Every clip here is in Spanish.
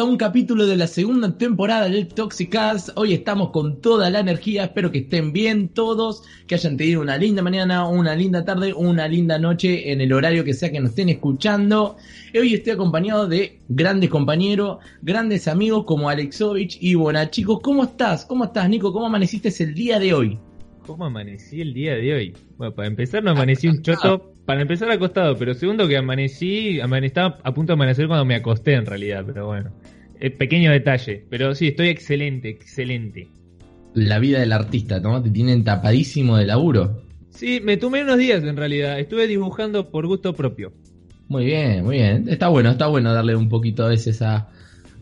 a un capítulo de la segunda temporada del Toxicast. Hoy estamos con toda la energía, espero que estén bien todos, que hayan tenido una linda mañana, una linda tarde, una linda noche en el horario que sea que nos estén escuchando. Hoy estoy acompañado de grandes compañeros, grandes amigos como Alexovich y Bona. Chicos, ¿cómo estás? ¿Cómo estás, Nico? ¿Cómo amaneciste el día de hoy? ¿Cómo amanecí el día de hoy? Bueno, para empezar no amanecí un choto, para empezar acostado, pero segundo que amanecí, estaba a punto de amanecer cuando me acosté en realidad, pero bueno, pequeño detalle, pero sí, estoy excelente, excelente. La vida del artista, ¿no? Te tienen tapadísimo de laburo. Sí, me tomé unos días en realidad, estuve dibujando por gusto propio. Muy bien, muy bien, está bueno, está bueno darle un poquito a veces a,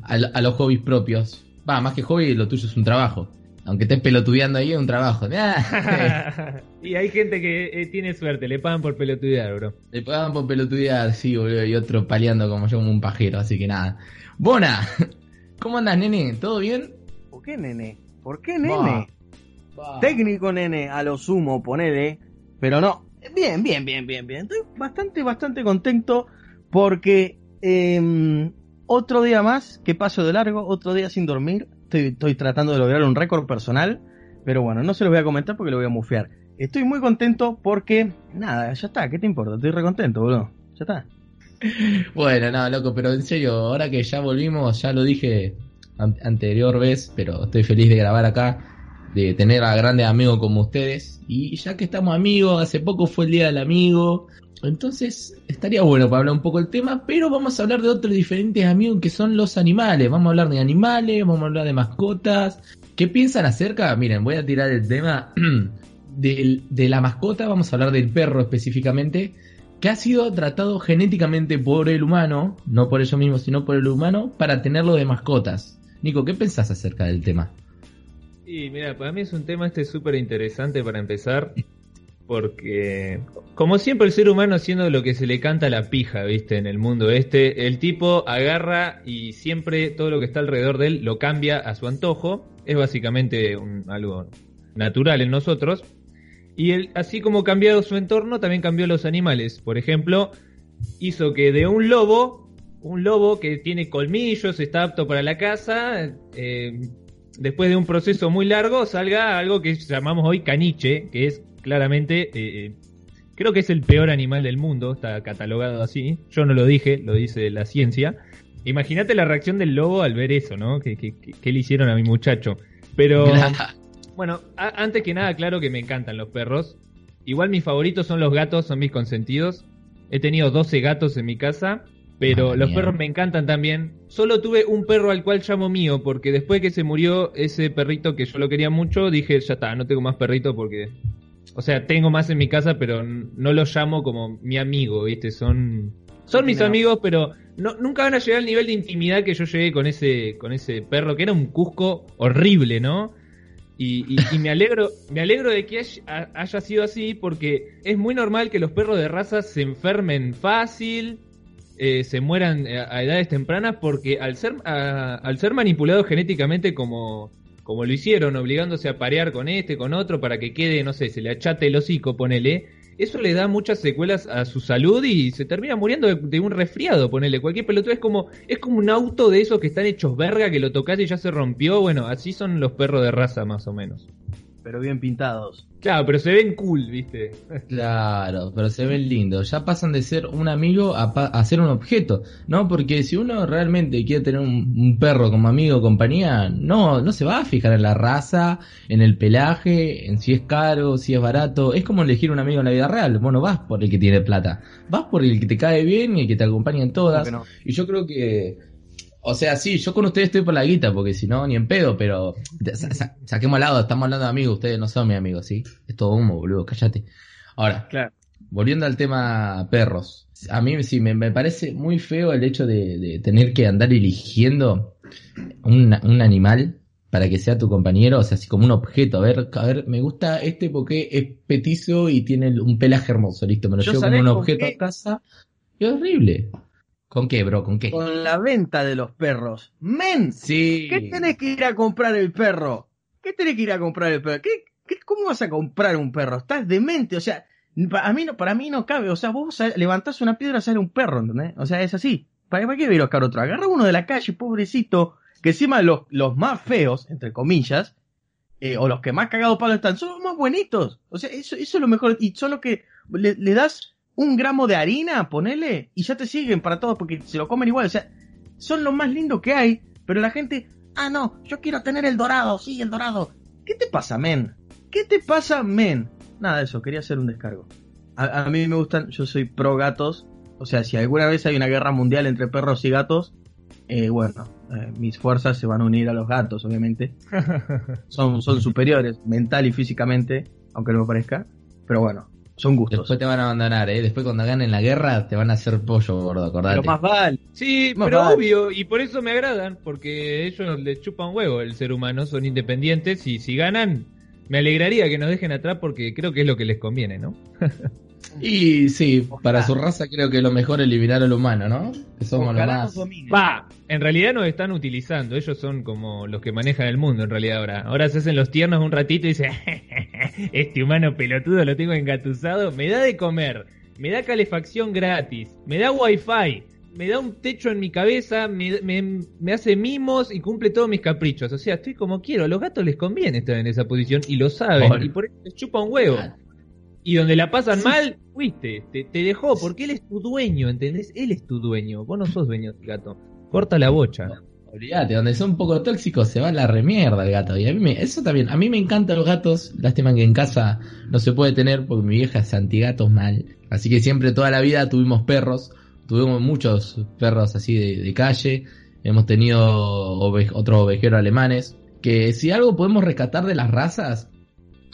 a los hobbies propios. Va, más que hobby, lo tuyo es un trabajo. Aunque estés pelotudeando ahí, es un trabajo. y hay gente que eh, tiene suerte, le pagan por pelotudear, bro. Le pagan por pelotudear, sí, boludo, y otro paleando como yo, como un pajero, así que nada. Bona, ¿cómo andas, nene? ¿Todo bien? ¿Por qué, nene? ¿Por qué, nene? Técnico, nene, a lo sumo, ponele. Pero no, bien, bien, bien, bien, bien. Estoy bastante, bastante contento porque eh, otro día más que paso de largo, otro día sin dormir Estoy, tratando de lograr un récord personal, pero bueno, no se lo voy a comentar porque lo voy a mufear. Estoy muy contento porque, nada, ya está, ¿qué te importa? Estoy recontento, boludo. Ya está. Bueno, no, loco, pero en serio, ahora que ya volvimos, ya lo dije anterior vez, pero estoy feliz de grabar acá, de tener a grandes amigos como ustedes. Y ya que estamos amigos, hace poco fue el Día del Amigo, entonces, estaría bueno para hablar un poco del tema, pero vamos a hablar de otros diferentes amigos que son los animales. Vamos a hablar de animales, vamos a hablar de mascotas. ¿Qué piensan acerca? Miren, voy a tirar el tema de, de la mascota, vamos a hablar del perro específicamente, que ha sido tratado genéticamente por el humano, no por ellos mismos, sino por el humano, para tenerlo de mascotas. Nico, ¿qué pensás acerca del tema? Y mira, para mí es un tema este súper interesante para empezar porque como siempre el ser humano haciendo lo que se le canta la pija, ¿viste? En el mundo este, el tipo agarra y siempre todo lo que está alrededor de él lo cambia a su antojo, es básicamente algo natural en nosotros. Y él, así como cambiado su entorno, también cambió los animales. Por ejemplo, hizo que de un lobo, un lobo que tiene colmillos, está apto para la caza, eh, después de un proceso muy largo, salga algo que llamamos hoy caniche, que es claramente, eh, eh, creo que es el peor animal del mundo, está catalogado así. Yo no lo dije, lo dice la ciencia. Imagínate la reacción del lobo al ver eso, ¿no? ¿Qué, le hicieron a mi muchacho? Pero, bueno, antes que nada, claro que me encantan los perros. Igual mis favoritos son los gatos, son mis consentidos. He tenido 12 gatos en mi casa, pero los perros me encantan también. Solo tuve un perro al cual llamo mío, porque después que se murió ese perrito que yo lo quería mucho, dije, ya está, no tengo más perrito porque o sea, tengo más en mi casa, pero no los llamo como mi amigo, ¿viste? Son, son mis amigos, pero no, nunca van a llegar al nivel de intimidad que yo llegué con ese, con ese perro, que era un Cusco horrible, ¿no? Y, me alegro, me alegro de que haya, sido así, porque es muy normal que los perros de raza se enfermen fácil, eh, se mueran a, edades tempranas, porque al ser, al ser manipulados genéticamente como, como lo hicieron, obligándose a parear con este, con otro, para que quede, no sé, se le achate el hocico, ponele, eso le da muchas secuelas a su salud y se termina muriendo de, un resfriado, ponele. Cualquier pelotudo es como, es como un auto de esos que están hechos verga, que lo tocas y ya se rompió. Bueno, así son los perros de raza, más o menos. Pero bien pintados. Claro, pero se ven cool, ¿viste? Claro, pero se ven lindos. Ya pasan de ser un amigo a, ser un objeto, ¿no? Porque si uno realmente quiere tener un, perro como amigo o compañía, no, no se va a fijar en la raza, en el pelaje, en si es caro, si es barato. Es como elegir un amigo en la vida real. Vos no vas por el que tiene plata. Vas por el que te cae bien y el que te acompaña en todas. Y yo creo que o sea, sí, yo con ustedes estoy por la guita, porque si no, ni en pedo, pero saquemos al lado, estamos hablando de amigos, ustedes no son mis amigos, ¿sí? Es todo humo, boludo, cállate. Ahora, volviendo al tema perros, a mí sí me, parece muy feo el hecho de, tener que andar eligiendo un, animal para que sea tu compañero, o sea, así como un objeto. A ver, a ver, me gusta este porque es petizo y tiene un pelaje hermoso, listo, me lo llevo como un objeto a casa. Es horrible. ¿Con qué, bro? ¿Con qué? Con la venta de los perros. ¡Men! Sí. ¿Qué tenés que ir a comprar el perro? ¿Qué tenés que ir a comprar el perro? ¿Qué, cómo vas a comprar un perro? Estás demente, o sea, para mí no, para mí no cabe. O sea, vos levantás una piedra, sale un perro, ¿entendés? O sea, es así. ¿Para, qué voy a buscar otro? Agarra uno de la calle, pobrecito, que encima los, los más feos, entre comillas, eh, o los que más cagados palos están, son los más buenitos. O sea, eso, eso es lo mejor. Y son los que le, le das un gramo de harina, ponele, y ya te siguen para todos porque se lo comen igual. O sea, son los más lindos que hay, pero la gente, ah, no, yo quiero tener el dorado, sí, el dorado. ¿Qué te pasa, men? ¿Qué te pasa, men? Nada de eso, quería hacer un descargo. A, a mí me gustan, yo soy pro gatos. O sea, si alguna vez hay una guerra mundial entre perros y gatos, eh, bueno, eh, mis fuerzas se van a unir a los gatos, obviamente. son, son superiores, mental y físicamente, aunque no me parezca. Pero bueno, son gustos. Después te van a abandonar, ¿eh? Después cuando ganen la guerra te van a hacer pollo, gordo, acordate. Pero más vale. Sí, Más pero vale. obvio, y por eso me agradan, porque ellos les chupan huevo el ser humano, son independientes y si ganan, me alegraría que nos dejen atrás porque creo que es lo que les conviene, ¿no? Y sí, para su raza creo que lo mejor es eliminar al humano, ¿no? Que somos lo Ojalá más... Va, en realidad nos están utilizando, ellos son como los que manejan el mundo en realidad ahora. Ahora se hacen los tiernos un ratito y dicen, este humano pelotudo lo tengo engatusado, me da de comer, me da calefacción gratis, me da wifi, me da un techo en mi cabeza, me, me- me hace mimos y cumple todos mis caprichos. O sea, estoy como quiero, a los gatos les conviene estar en esa posición y lo saben, y por eso les chupa un huevo. Y donde la pasan mal, fuiste, te, te dejó, porque él es tu dueño, ¿entendés? Él es tu dueño, vos no sos dueño del gato. Corta la bocha. Olvídate, donde son un poco tóxicos se va la remierda el gato. Y a mí me, eso también, a mí me encantan los gatos. Lástima que en casa no se puede tener porque mi vieja es antigatos mal. Así que siempre, toda la vida tuvimos perros. Tuvimos muchos perros así de, de calle. Hemos tenido ove- otros ovejeros alemanes. Que si algo podemos rescatar de las razas,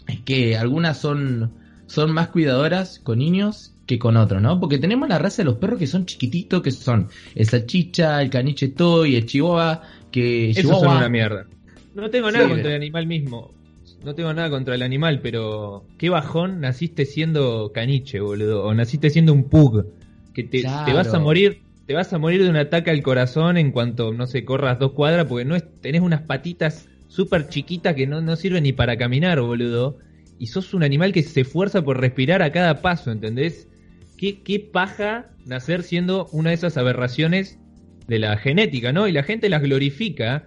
es que algunas son, son más cuidadoras con niños que con otros, ¿no? Porque tenemos la raza de los perros que son chiquititos, que son el salchicha, el caniche toy, el chihuahua, que Eso chihuahua- son una mierda. No tengo nada Sí. contra el animal mismo. No tengo nada contra el animal, pero qué bajón naciste siendo caniche, boludo. O naciste siendo un pug. Que te, Claro. te vas a morir. Te vas a morir de un ataque al corazón en cuanto, no sé, corras dos cuadras, porque no es, tenés unas patitas súper chiquitas que no, no sirven ni para caminar, boludo. Y sos un animal que se esfuerza por respirar a cada paso, ¿entendés? Qué, qué paja nacer siendo una de esas aberraciones de la genética, ¿no? Y la gente las glorifica.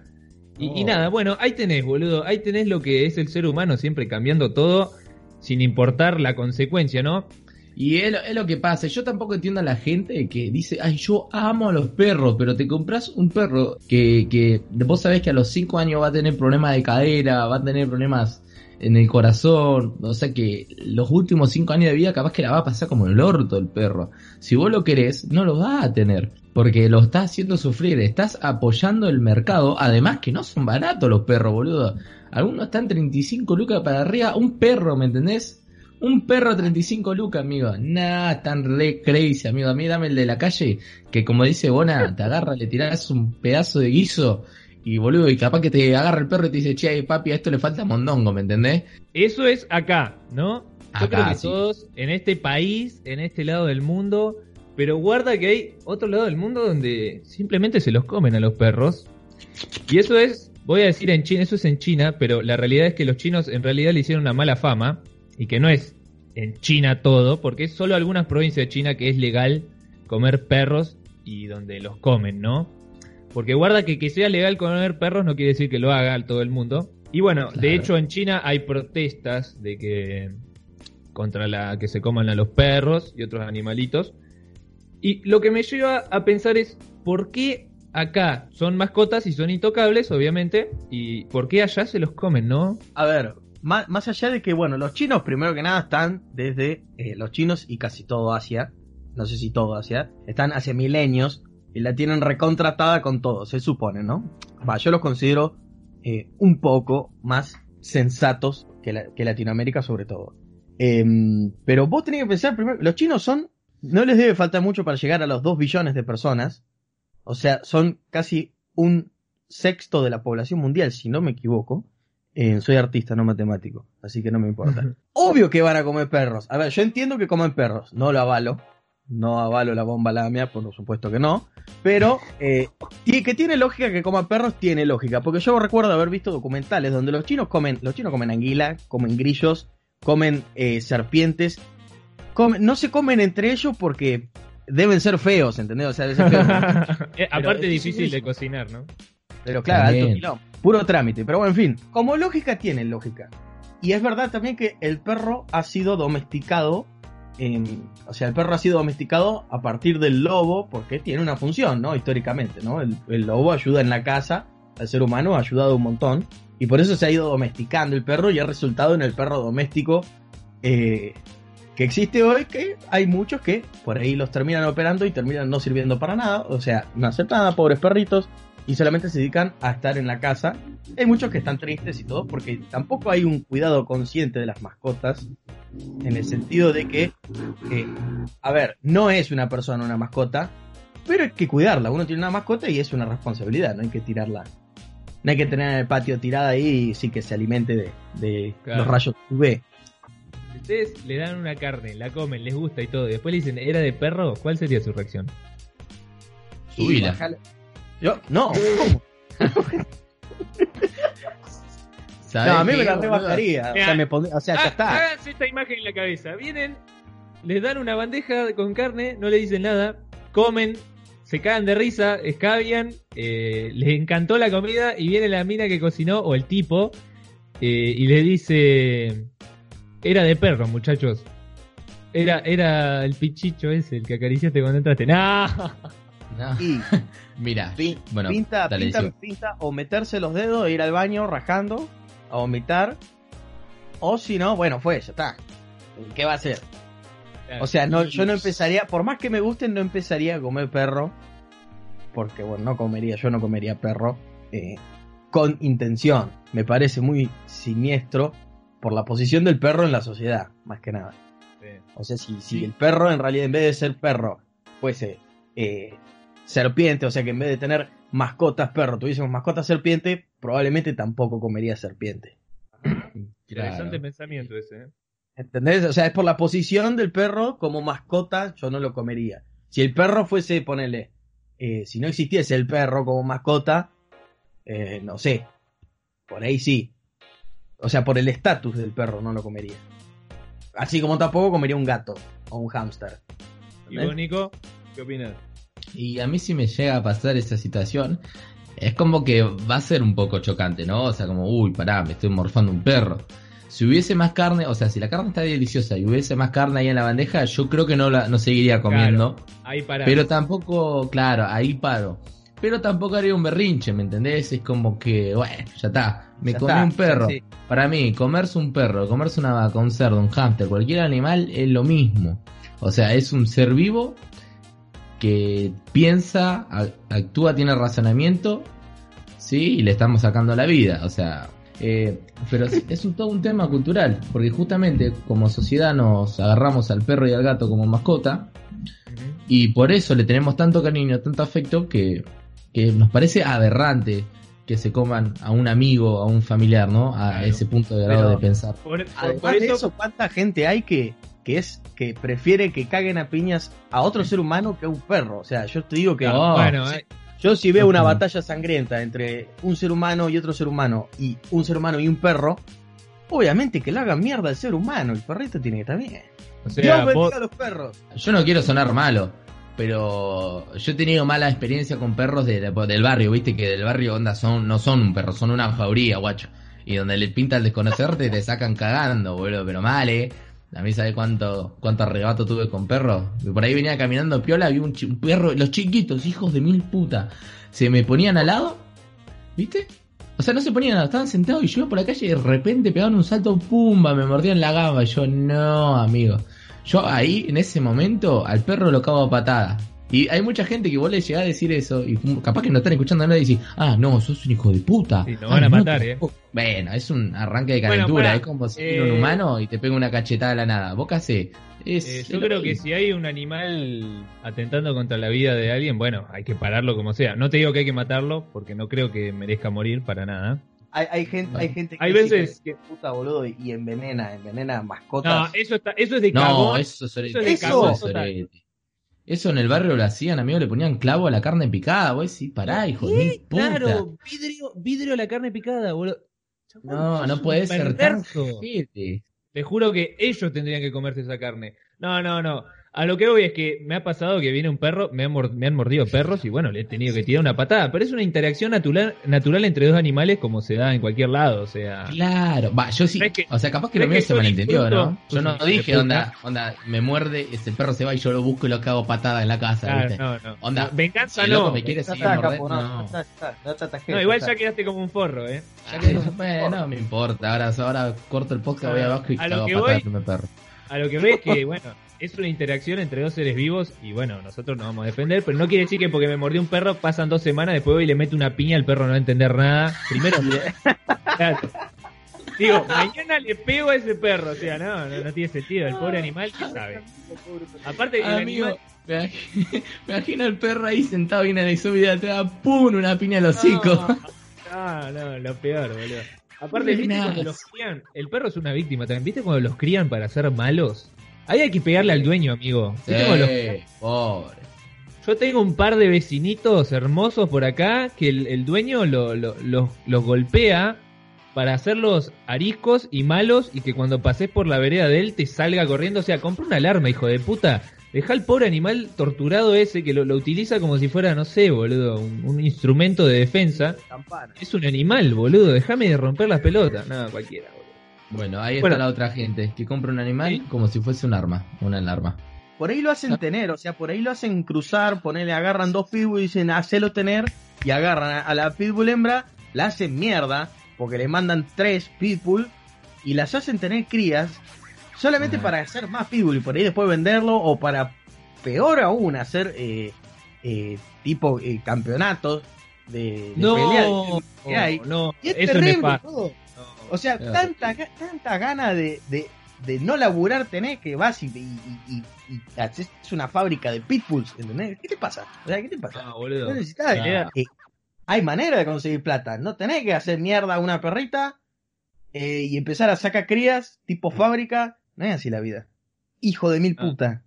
Y, y Oh. nada, bueno, ahí tenés, boludo. Ahí tenés lo que es el ser humano, siempre cambiando todo sin importar la consecuencia, ¿no? Y es lo, es lo que pasa. Yo tampoco entiendo a la gente que dice, ay, yo amo a los perros, pero te compras un perro que, que vos sabés que a los 5 años va a tener problemas de cadera, va a tener problemas en el corazón. O sea que los últimos 5 años de vida capaz que la va a pasar como el orto el perro. Si vos lo querés, no lo vas a tener. Porque lo estás haciendo sufrir, estás apoyando el mercado. Además que no son baratos los perros, boludo. Algunos están 35 lucas para arriba. Un perro, ¿me entendés? Un perro 35 lucas, amigo. Nah, tan re crazy, amigo. A mí dame el de la calle, que como dice Bona, te agarra, le tirás un pedazo de guiso y boludo, y capaz que te agarra el perro y te dice, che, papi, a esto le falta mondongo, ¿me entendés? Eso es acá, ¿no? Yo Acá, creo que sí. todos en este país, en este lado del mundo, pero guarda que hay otro lado del mundo donde simplemente se los comen a los perros. Y eso es, voy a decir en China, eso es en China, pero la realidad es que los chinos en realidad le hicieron una mala fama y que no es en China todo, porque es solo algunas provincias de China que es legal comer perros y donde los comen, ¿no? Porque guarda que que sea legal comer perros no quiere decir que lo haga todo el mundo. Y bueno, de hecho en China hay protestas de que contra la que se coman a los perros y otros animalitos. Y lo que me lleva a pensar es por qué acá son mascotas y son intocables, obviamente, y por qué allá se los comen, ¿no? A ver, más, más allá de que, bueno, los chinos primero que nada están desde eh, los chinos y casi todo Asia, no sé si todo Asia, están hace milenios y la tienen recontratada con todo, se supone, ¿no? Va, yo los considero eh, un poco más sensatos que, la- que Latinoamérica sobre todo. Em, pero vos tenés que pensar primero, los chinos son, no les debe faltar mucho para llegar a los 2 billones de personas, o sea, son casi un sexto de la población mundial, si no me equivoco. Eh, soy artista, no matemático, así que no me importa. Obvio que van a comer perros. A ver, yo entiendo que comen perros, no lo avalo. No avalo la bomba lamia, por supuesto que no. Pero eh, que tiene lógica que coman perros, tiene lógica. Porque yo recuerdo haber visto documentales donde los chinos comen, los chinos comen anguila, comen grillos, comen eh, serpientes. Comen, no se comen entre ellos porque deben ser feos, ¿entendés? O sea, deben ser feos. Eh, Aparte difícil de cocinar, ¿no? Pero claro, También. alto quilombo. Puro trámite. Pero bueno, en fin. Como lógica tiene lógica. Y es verdad también que el perro ha sido domesticado. En- o sea, el perro ha sido domesticado a partir del lobo porque tiene una función, ¿no? Históricamente, ¿no? El, lobo ayuda en la casa al ser humano, ha ayudado un montón. Y por eso se ha ido domesticando el perro y ha resultado en el perro doméstico eh, que existe hoy, que hay muchos que por ahí los terminan operando y terminan no sirviendo para nada. O sea, no hacen nada, pobres perritos y solamente se dedican a estar en la casa. Hay muchos que están tristes y todo porque tampoco hay un cuidado consciente de las mascotas en el sentido de que, eh, a ver, no es una persona una mascota, pero hay que cuidarla. Uno tiene una mascota y es una responsabilidad, no hay que tirarla. No hay que tener en el patio tirada ahí y sí que se alimente de, de Claro. los rayos UV. Si ustedes le dan una carne, la comen, les gusta y todo, y después le dicen, ¿era de perro? ¿Cuál sería su reacción? Y Subila. Yo, no, ¿cómo? ¿Sabés No, a mí qué, me la rebajaría. O sea, me pondría- o sea, ya Ah, está. Háganse esta imagen en la cabeza. Vienen, les dan una bandeja con carne, no le dicen nada, comen, se cagan de risa, escabian, eh, les encantó la comida y viene la mina que cocinó o el tipo eh, y les dice, era de perro, muchachos. Era, era el pichicho ese, el que acariciaste cuando entraste. ¡No! No. Y Mira, pin- bueno, pinta, dale, pinta, pinta o meterse los dedos e ir al baño rajando, a vomitar. O si no, bueno, fue, ya está. ¿Qué va a hacer? O sea, no, yo no empezaría, por más que me gusten, no empezaría a comer perro. Porque, bueno, no comería, yo no comería perro eh, con intención. Me parece muy siniestro por la posición del perro en la sociedad, más que nada. O sea, si, si Sí. el perro en realidad en vez de ser perro fuese eh, serpiente, o sea que en vez de tener mascotas perro tuviésemos mascotas serpiente, probablemente tampoco comería serpiente. Interesante Claro. pensamiento ese, ¿eh? ¿Entendés? O sea, es por la posición del perro como mascota, yo no lo comería. Si el perro fuese, ponele, eh, si no existiese el perro como mascota, eh, no sé, por ahí sí. O sea, por el estatus del perro no lo comería. Así como tampoco comería un gato o un hámster. ¿Y vos, Nico? ¿Qué opinas? Y a mí si me llega a pasar esa situación, es como que va a ser un poco chocante, ¿no? O sea, como, uy, pará, me estoy morfando un perro. Si hubiese más carne, o sea, si la carne está deliciosa y hubiese más carne ahí en la bandeja, yo creo que no la no seguiría comiendo. Ahí para. Pero tampoco, claro, ahí paro. Pero tampoco haría un berrinche, ¿me entendés? Es como que, bueno, ya está. Me Ya comí está, un perro. sí. Para mí, comerse un perro, comerse una vaca, un cerdo, un hámster, cualquier animal es lo mismo. O sea, es un ser vivo que piensa, actúa, tiene razonamiento, sí, y le estamos sacando la vida. O sea, eh, pero es, un, todo un tema cultural, porque justamente como sociedad nos agarramos al perro y al gato como mascota, y por eso le tenemos tanto cariño, tanto afecto, que, que nos parece aberrante que se coman a un amigo, a un familiar, ¿no? A Claro. ese punto de grado Pero- de pensar. Por, por- Además por eso, ¿cuánta gente hay que, que es que prefiere que caguen a piñas a otro ser humano que a un perro? O sea, yo te digo que No. bueno, eh, yo si veo una batalla sangrienta entre un ser humano y otro ser humano y un ser humano y un perro, obviamente que le hagan mierda al ser humano, el perrito tiene que estar bien. o Dios sea, bendiga vos- a los perros. Yo no quiero sonar malo, pero yo he tenido mala experiencia con perros de- del barrio, viste que del barrio onda son no son un perro, son una jauría, guacho. Y donde le pinta el desconocerte te sacan cagando, boludo, pero mal, eh. A mí sabe cuánto cuánto arrebato tuve con perros. Por ahí venía caminando piola, vi un, perro, los chiquitos, hijos de mil puta, se me ponían al lado, ¿viste? O sea, no se ponían, al lado, estaban sentados y yo por la calle y de repente pegaban un salto, pumba, me mordían la gamba. Yo, no, amigo. Yo ahí, en ese momento, al perro lo cago a patada. Y hay mucha gente que vos le llegás a decir eso y capaz que no están escuchando nada y dicen, ah, no, sos un hijo de puta. Sí, nos Ah, van a no, matar, eh. Bueno, es un arranque de Bueno, calentura, pará, es como si eh, un humano y te pega una cachetada de la nada. ¿Vos qué hacés? Eh, yo lo creo que si hay un animal atentando contra la vida de alguien, bueno, hay que pararlo como sea. No te digo que hay que matarlo, porque no creo que merezca morir para nada. Hay, hay gente, hay gente que Hay veces- que es puta boludo y, y envenena, envenena No, mascotas. eso está, eso es de No, cagón. eso es sorete. Eso es de Eso- cagón es total. sorete. Eso en el barrio lo hacían, amigo, le ponían clavo a la carne picada, vos sí, pará, hijo de puta. Claro, vidrio, vidrio a la carne picada, boludo. No, no puede ser tan. Te juro que ellos tendrían que comerse esa carne. No, no, no. A lo que voy es que me ha pasado que viene un perro, me, me han mordido perros y bueno, le he tenido que tirar una patada. Pero es una interacción natural, natural entre dos animales como se da en cualquier lado, o sea. Claro, va, yo sí. o sea, capaz que lo mío se malentendió, ¿no? Yo no dije, onda, onda, me muerde, ese perro se va y yo lo busco y lo cago patada en la casa, ¿viste? No, no. Onda, venganza no. me quiere seguir No, no, igual ya quedaste como un forro, ¿eh? bueno, no me importa. Ahora, ahora corto el podcast, voy abajo y cago patada a perro. A lo que voy es que, bueno es una interacción entre dos seres vivos y bueno, nosotros nos vamos a defender, pero no quiere decir que porque me mordió un perro pasan dos semanas, después voy y le meto una piña, el perro no va a entender nada. Primero, digo, mañana le pego a ese perro, o sea, no, no, tiene sentido, el pobre animal, ¿qué sabe? Aparte, el animal... Me imagino el perro ahí sentado viene de su vida, te da ¡pum! una piña al hocico. No, no, lo peor, boludo. Aparte, ¿viste cuando los crían? El perro es una víctima también. ¿Viste cuando los crían para ser malos? Ahí hay que pegarle al dueño, amigo. pobre. Yo tengo un par de vecinitos hermosos por acá que el, dueño los golpea para hacerlos ariscos y malos y que cuando pases por la vereda de él te salga corriendo. O sea, compra una alarma, hijo de puta. Deja al pobre animal torturado ese que lo, utiliza como si fuera, no sé, boludo, un, instrumento de defensa. Es un animal, boludo. Déjame de romper las pelotas. Nada, cualquiera. Bueno, ahí está la otra gente que compra un animal como si fuese un arma, una alarma. Por ahí lo hacen ah. tener, o sea, por ahí lo hacen cruzar, ponerle, agarran dos pitbull y dicen, hacelo tener, y agarran a la pitbull hembra, la hacen mierda, porque le mandan tres pitbull, y las hacen tener crías, solamente ah. para hacer más pitbull, y por ahí después venderlo, o para, peor aún, hacer eh, eh, tipo eh, campeonatos de, no, No, y es eso terrible, o sea, tanta, tanta gana de, de, no laburar tenés que vas y, y, es una fábrica de pitbulls, ¿entendés? ¿Qué te pasa? O sea, ¿qué te pasa? boludo. hay manera de conseguir plata, no tenés que hacer mierda a una perrita eh, y empezar a sacar crías tipo fábrica, no es así la vida. Hijo de mil puta.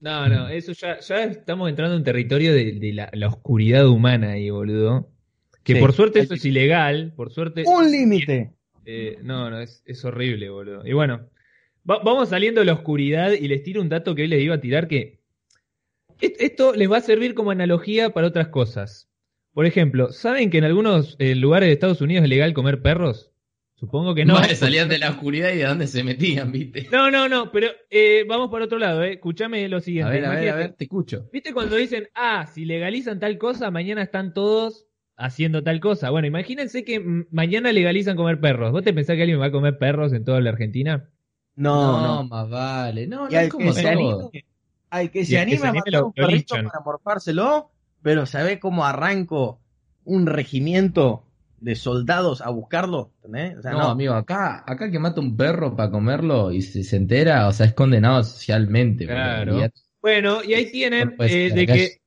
No, no, eso ya, ya estamos entrando en territorio de, la, oscuridad humana ahí, boludo. Que por suerte eso es ilegal, por suerte. Un límite. Eh, no, no, es, horrible, boludo. Y bueno, vamos saliendo de la oscuridad y les tiro un dato que hoy les iba a tirar que esto les va a servir como analogía para otras cosas. Por ejemplo, ¿saben que en algunos eh, lugares de Estados Unidos es legal comer perros? Supongo que no. Vale, salían de la oscuridad y de dónde se metían, ¿viste? No, no, no, pero eh, vamos por otro lado, ¿eh? Escuchame lo siguiente. A ver, a ver, a ver, te escucho. ¿Viste cuando dicen, ah, si legalizan tal cosa, mañana están todos haciendo tal cosa. Bueno, imagínense que mañana legalizan comer perros. ¿Vos te pensás que alguien va a comer perros en toda la Argentina? No, no, más vale. No, no es como se anime, Hay que se anime a matar un perrito para morfárselo, pero ¿sabe cómo arranco un regimiento de soldados a buscarlo? no, amigo, acá, acá que mata un perro para comerlo y se, se entera, o sea, es condenado socialmente. Claro. Bueno, y ahí tienen eh, de que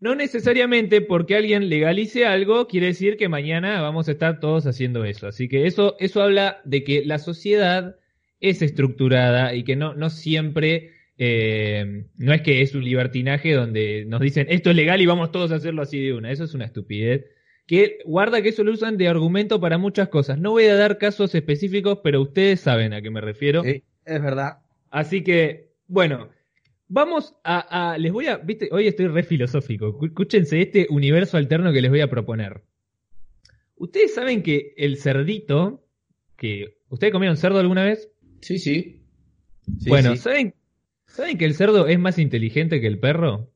no necesariamente porque alguien legalice algo quiere decir que mañana vamos a estar todos haciendo eso. Así que eso, eso habla de que la sociedad es estructurada y que no, no siempre, eh, no es que es un libertinaje donde nos dicen esto es legal y vamos todos a hacerlo así de una. Eso es una estupidez. Que guarda que eso lo usan de argumento para muchas cosas. No voy a dar casos específicos, pero ustedes saben a qué me refiero. Sí, es verdad. Así que, bueno, Vamos a, Les voy a. Viste, hoy estoy re filosófico. Escúchense este universo alterno que les voy a proponer. Ustedes saben que el cerdito. que ¿Ustedes comieron cerdo alguna vez? Sí, sí. bueno, ¿saben, ¿saben que el cerdo es más inteligente que el perro?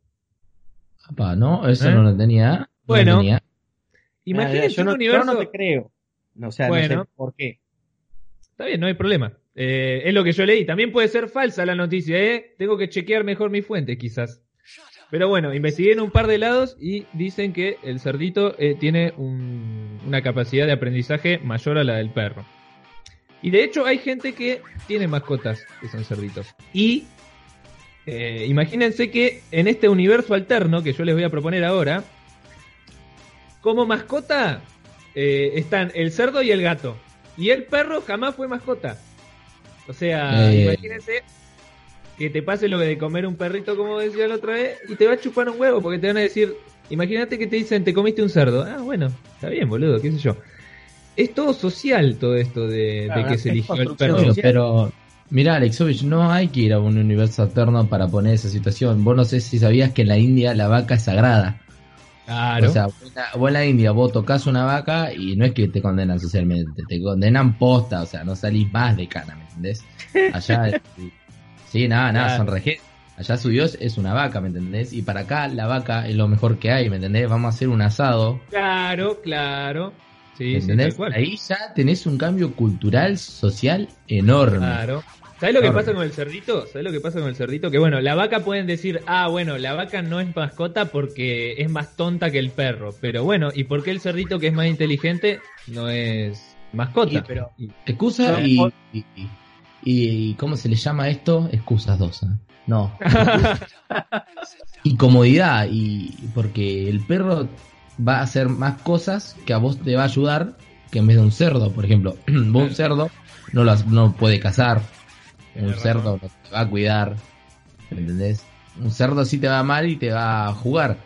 Papá, no, eso ¿Eh? no lo tenía. bueno, imagínense un universo. Yo no te creo. O sea, bueno, no sé por qué. Está bien, no hay problema. Eh, es lo que yo leí. También puede ser falsa la noticia, ¿eh? Tengo que chequear mejor mi fuente, quizás. Pero bueno, investigué en un par de lados y dicen que el cerdito eh, tiene una capacidad de aprendizaje mayor a la del perro. Y de hecho hay gente que tiene mascotas que son cerditos. Y eh, imagínense que en este universo alterno que yo les voy a proponer ahora, como mascota están el cerdo y el gato. Y el perro jamás fue mascota. O sea, eh. imagínense que te pase lo de comer un perrito, como decía la otra vez, y te va a chupar un huevo, porque te van a decir, imagínate que te dicen, te comiste un cerdo. Ah, bueno, está bien, boludo, qué sé yo. Es todo social todo esto de, que se eligió el perro. Pero Mira, Alexovich, no hay que ir a un universo alterno para poner esa situación. Vos no sé si sabías que en la India la vaca es sagrada. Claro. O sea, vos en la India vos tocas una vaca y no es que te condenan socialmente, te condenan posta, o sea, no salís más de cana, ¿me entendés? Allá, sí, nada, nada, son rege Allá su dios es una vaca, ¿me entendés? Y para acá la vaca es lo mejor que hay, ¿me entendés? Vamos a hacer un asado. Claro, claro. Sí, ¿entendés? Ahí ya tenés un cambio cultural, social enorme. Claro. ¿Sabes lo que pasa con el cerdito? ¿Sabes lo que pasa con el cerdito? Que bueno, la vaca pueden decir, ah, bueno, la vaca no es mascota porque es más tonta que el perro. Pero bueno, ¿y por qué el cerdito que es más inteligente no es mascota? pero, excusa y, y, ¿cómo se le llama esto? Excusas dos. ¿eh? No. y comodidad, y porque el perro va a hacer más cosas que a vos te va a ayudar que en vez de un cerdo, por ejemplo. vos un cerdo no, lo, no puede cazar, un cerdo no te va a cuidar, ¿me entendés? Un cerdo sí te va mal y te va a jugar.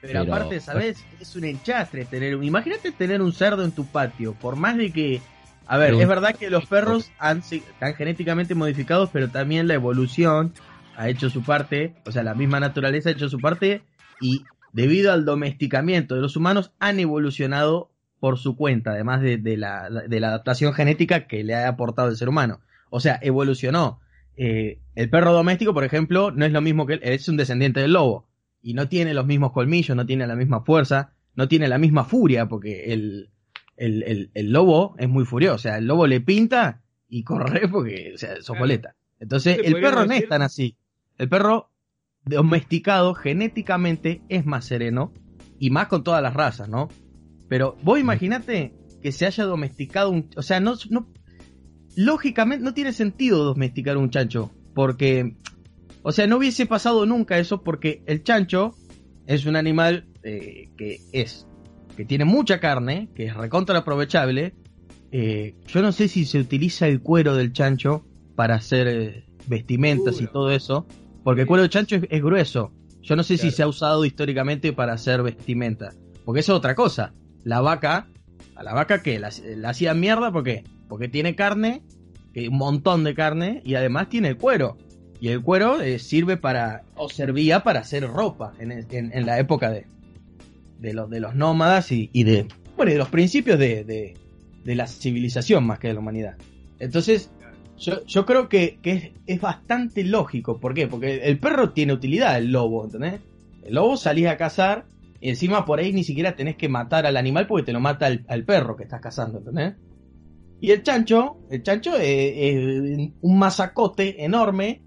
Pero, aparte, ¿sabes? Es un enchastre tener... Imagínate tener un cerdo en tu patio, por más de que... A ver, es verdad que los perros han, están genéticamente modificados, pero también la evolución ha hecho su parte, o sea, la misma naturaleza ha hecho su parte y debido al domesticamiento de los humanos han evolucionado por su cuenta, además de, la, adaptación genética que le ha aportado el ser humano. O sea, evolucionó. Eh, el perro doméstico, por ejemplo, no es lo mismo que él, es un descendiente del lobo y no tiene los mismos colmillos, no tiene la misma fuerza, no tiene la misma furia, porque el, el, lobo es muy furioso, o sea, el lobo le pinta y corre porque, o sea, es Entonces, el perro no es tan así. El perro domesticado genéticamente es más sereno y más con todas las razas, ¿no? Pero vos imaginate que se haya domesticado un... O sea, no, no... Lógicamente no tiene sentido domesticar un chancho porque... O sea, no hubiese pasado nunca eso porque el chancho es un animal eh, que es... que tiene mucha carne, que es recontra aprovechable. Eh, yo no sé si se utiliza el cuero del chancho para hacer eh, vestimentas y todo eso. Porque el cuero de chancho es, grueso. Yo no sé si se ha usado históricamente para hacer vestimenta. Porque eso es otra cosa. La vaca, a la vaca que la, hacía mierda, ¿por qué? Porque tiene carne, un montón de carne, y además tiene el cuero. Y el cuero eh, sirve para, o servía para hacer ropa en, la época de, de, los, de los nómadas y, de, bueno, de los principios de, de la civilización más que de la humanidad. Entonces, yo, yo creo que, es, bastante lógico. ¿Por qué? Porque el perro tiene utilidad, el lobo, ¿entendés? El lobo salís a cazar y encima por ahí ni siquiera tenés que matar al animal porque te lo mata al, perro que estás cazando, ¿entendés? Y el chancho, el chancho es, un masacote enorme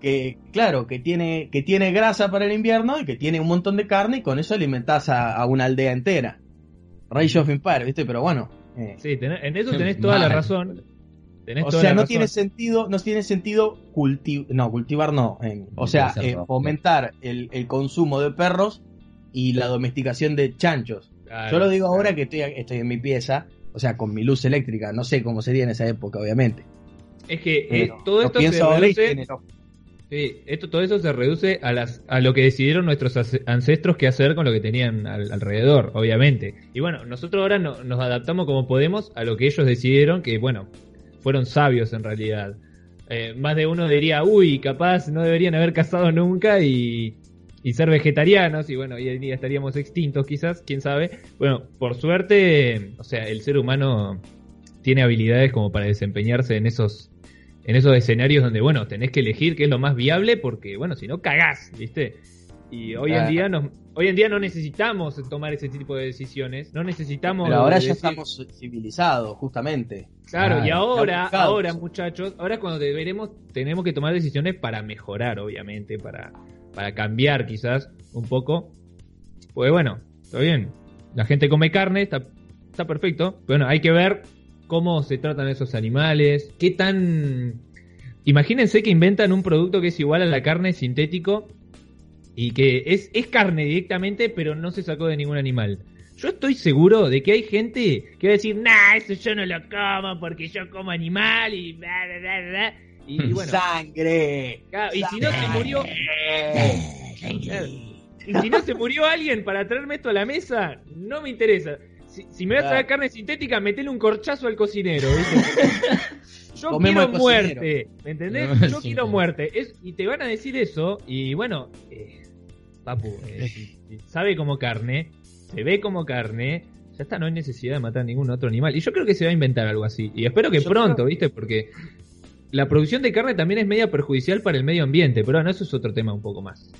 que, claro, que tiene, que tiene grasa para el invierno y que tiene un montón de carne y con eso alimentás a, una aldea entera. Rage of Empire, ¿viste? Pero bueno. Eh. Sí, en eso tenés toda la razón o sea, no tiene sentido, no tiene sentido cultivar, no, cultivar no, o sea, eh, fomentar el, consumo de perros y la domesticación de chanchos. Yo lo digo ahora que estoy, estoy en mi pieza, o sea, con mi luz eléctrica, no sé cómo sería en esa época, obviamente. Es que eh, todo esto se reduce, sí, esto, todo eso se reduce a, las, a lo que decidieron nuestros ancestros que hacer con lo que tenían alrededor, obviamente. Y bueno, nosotros ahora nos adaptamos como podemos a lo que ellos decidieron, que bueno, fueron sabios en realidad. Eh, más de uno diría, uy, capaz no deberían haber casado nunca y, ser vegetarianos, y bueno, hoy en día estaríamos extintos quizás, quién sabe. Bueno, por suerte, o sea, el ser humano tiene habilidades como para desempeñarse en esos en esos escenarios donde, bueno, tenés que elegir qué es lo más viable porque, bueno, si no, cagás, ¿viste? Y hoy en día nos, hoy en día no necesitamos tomar ese tipo de decisiones, no necesitamos. Pero ahora ya estamos civilizados, justamente. Claro, y ahora, ahora muchachos, ahora cuando deberemos, tenemos que tomar decisiones para mejorar, obviamente, para, para cambiar quizás un poco. Pues bueno, está bien. La gente come carne, está, perfecto. bueno, hay que ver cómo se tratan esos animales, qué tan... Imagínense que inventan un producto que es igual a la carne sintético y que es, es carne directamente, pero no se sacó de ningún animal. Yo estoy seguro de que hay gente que va a decir, nah, eso yo no lo como porque yo como animal y bla, bla, bla, bla. Y, bueno. ¡Sangre! y si no se murió. Y si no se murió alguien para traerme esto a la mesa, no me interesa. si, me vas a traer carne sintética, metele un corchazo al cocinero, Yo quiero muerte, ¿me entendés? Yo quiero muerte. y te van a decir eso, y bueno, eh, papu, eh, sabe como carne, se ve como carne, ya está, no hay necesidad de matar ningún otro animal. Y yo creo que se va a inventar algo así. Y espero que pronto, ¿viste? Porque la producción de carne también es media perjudicial para el medio ambiente, pero bueno, eso es otro tema un poco más.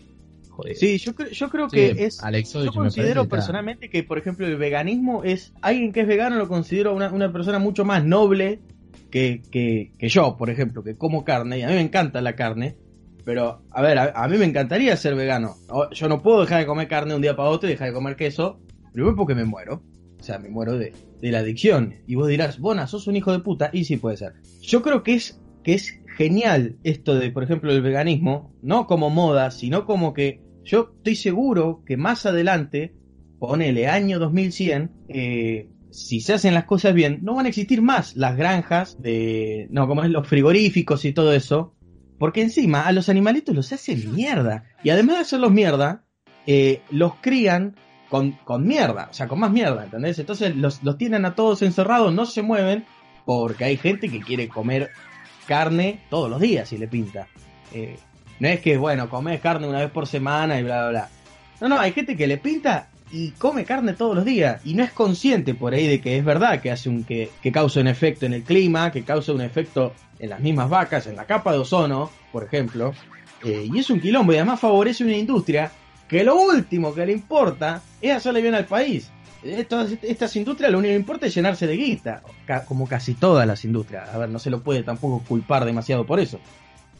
Joder. Sí, yo, yo creo que es. yo considero personalmente que, por ejemplo, el veganismo es. Alguien que es vegano lo considero una, una persona mucho más noble que, que, que, yo, por ejemplo, que como carne. Y a mí me encanta la carne. Pero, a ver, a, mí me encantaría ser vegano. Yo no puedo dejar de comer carne un día para otro y dejar de comer queso. Primero porque me muero. O sea, me muero de, de la adicción. Y vos dirás, Bona, sos un hijo de puta. Y sí puede ser. Yo creo que es, que es genial esto de, por ejemplo, el veganismo. No como moda, sino como que yo estoy seguro que más adelante, ponele año 2100, eh, si se hacen las cosas bien, no van a existir más las granjas de, no, como es los frigoríficos y todo eso, porque encima a los animalitos los hacen mierda. Y además de hacerlos mierda, eh, los crían con, con, mierda, o sea, con más mierda, ¿entendés? Entonces los, los tienen a todos encerrados, no se mueven, porque hay gente que quiere comer carne todos los días si le pinta. Eh, no es que, bueno, comes carne una vez por semana y bla, bla, bla. No, no, hay gente que le pinta y come carne todos los días y no es consciente por ahí de que es verdad que hace un que, que causa un efecto en el clima, que causa un efecto en las mismas vacas, en la capa de ozono, por ejemplo. Eh, y es un quilombo y además favorece una industria que lo último que le importa es hacerle bien al país. Estas, industrias lo único que importa es llenarse de guita, como casi todas las industrias. A ver, no se lo puede tampoco culpar demasiado por eso.